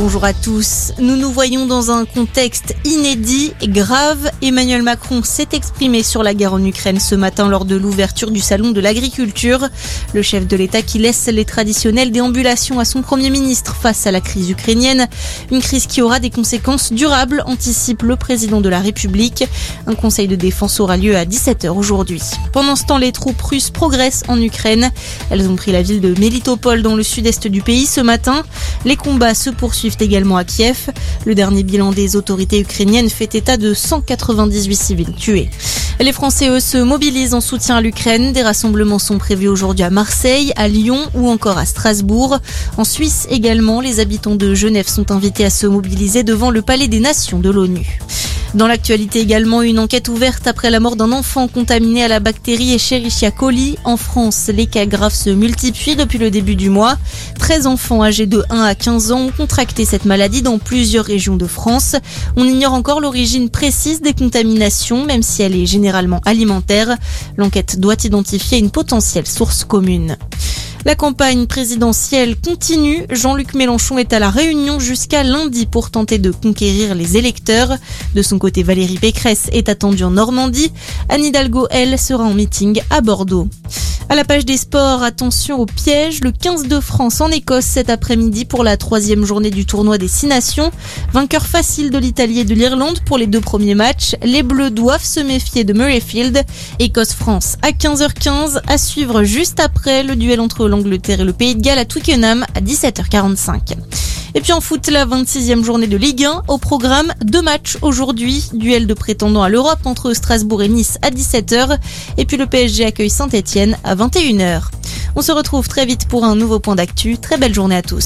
Bonjour à tous. Nous nous voyons dans un contexte inédit et grave. Emmanuel Macron s'est exprimé sur la guerre en Ukraine ce matin lors de l'ouverture du salon de l'agriculture. Le chef de l'État qui laisse les traditionnelles déambulations à son Premier ministre face à la crise ukrainienne. Une crise qui aura des conséquences durables, anticipe le président de la République. Un conseil de défense aura lieu à 17h aujourd'hui. Pendant ce temps, les troupes russes progressent en Ukraine. Elles ont pris la ville de Melitopol dans le sud-est du pays ce matin. Les combats se poursuivent également à Kiev. Le dernier bilan des autorités ukrainiennes fait état de 198 civils tués. Les Français, se mobilisent en soutien à l'Ukraine. Des rassemblements sont prévus aujourd'hui à Marseille, à Lyon ou encore à Strasbourg. En Suisse également, les habitants de Genève sont invités à se mobiliser devant le Palais des Nations de l'ONU. Dans l'actualité également, une enquête ouverte après la mort d'un enfant contaminé à la bactérie Escherichia coli. En France, les cas graves se multiplient depuis le début du mois. 13 enfants âgés de 1 à 15 ans ont contracté cette maladie dans plusieurs régions de France. On ignore encore l'origine précise des contaminations, même si elle est généralement alimentaire. L'enquête doit identifier une potentielle source commune. La campagne présidentielle continue. Jean-Luc Mélenchon est à la Réunion jusqu'à lundi pour tenter de conquérir les électeurs. De son côté, Valérie Pécresse est attendue en Normandie. Anne Hidalgo, elle, sera en meeting à Bordeaux. À la page des sports, attention au piège. Le 15 de France en Écosse cet après-midi pour la troisième journée du tournoi des Six Nations. Vainqueur facile de l'Italie et de l'Irlande pour les deux premiers matchs. Les Bleus doivent se méfier de Murrayfield. Écosse-France à 15h15. À suivre juste après le duel entre l'Angleterre et le Pays de Galles à Twickenham à 17h45. Et puis en foot, la 26e journée de Ligue 1. Au programme, deux matchs aujourd'hui. Duel de prétendants à l'Europe entre Strasbourg et Nice à 17h. Et puis le PSG accueille Saint-Etienne à 21h. On se retrouve très vite pour un nouveau point d'actu. Très belle journée à tous.